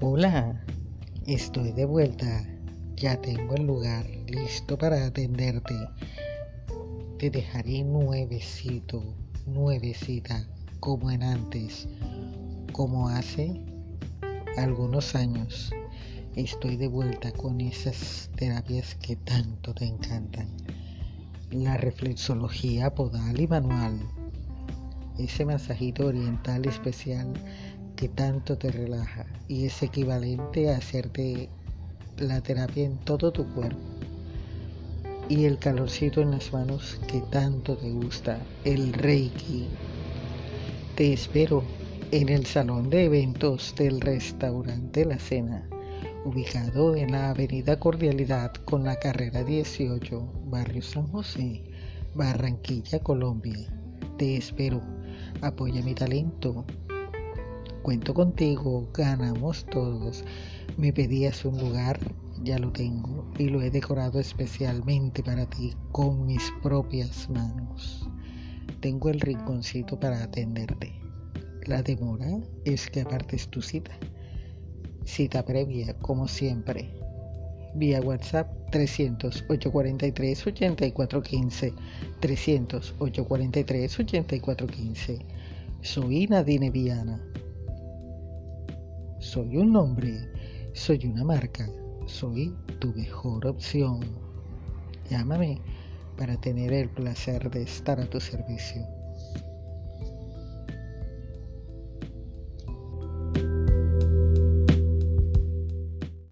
Hola, estoy de vuelta. Ya tengo el lugar listo para atenderte. Te dejaré nuevecito, nuevecita, como en antes, como hace algunos años. Estoy de vuelta con esas terapias que tanto te encantan. La reflexología podal y manual. Ese masajito oriental especial que tanto te relaja y es equivalente a hacerte la terapia en todo tu cuerpo. Y el calorcito en las manos que tanto te gusta, el Reiki. Te espero en el salón de eventos del restaurante La Cena, ubicado en la Avenida Cordialidad con la carrera 18, Barrio San José, Barranquilla, Colombia. Te espero. Apoya mi talento Cuento contigo, ganamos todos. Me pedías un lugar, ya lo tengo y lo he decorado especialmente para ti con mis propias manos. Tengo el rinconcito para atenderte. La demora es que apartes tu cita. Cita previa, como siempre. Vía WhatsApp 300 843 8415 300 843 8415. Soy Nadine Viana soy un nombre, soy una marca, soy tu mejor opción. Llámame para tener el placer de estar a tu servicio.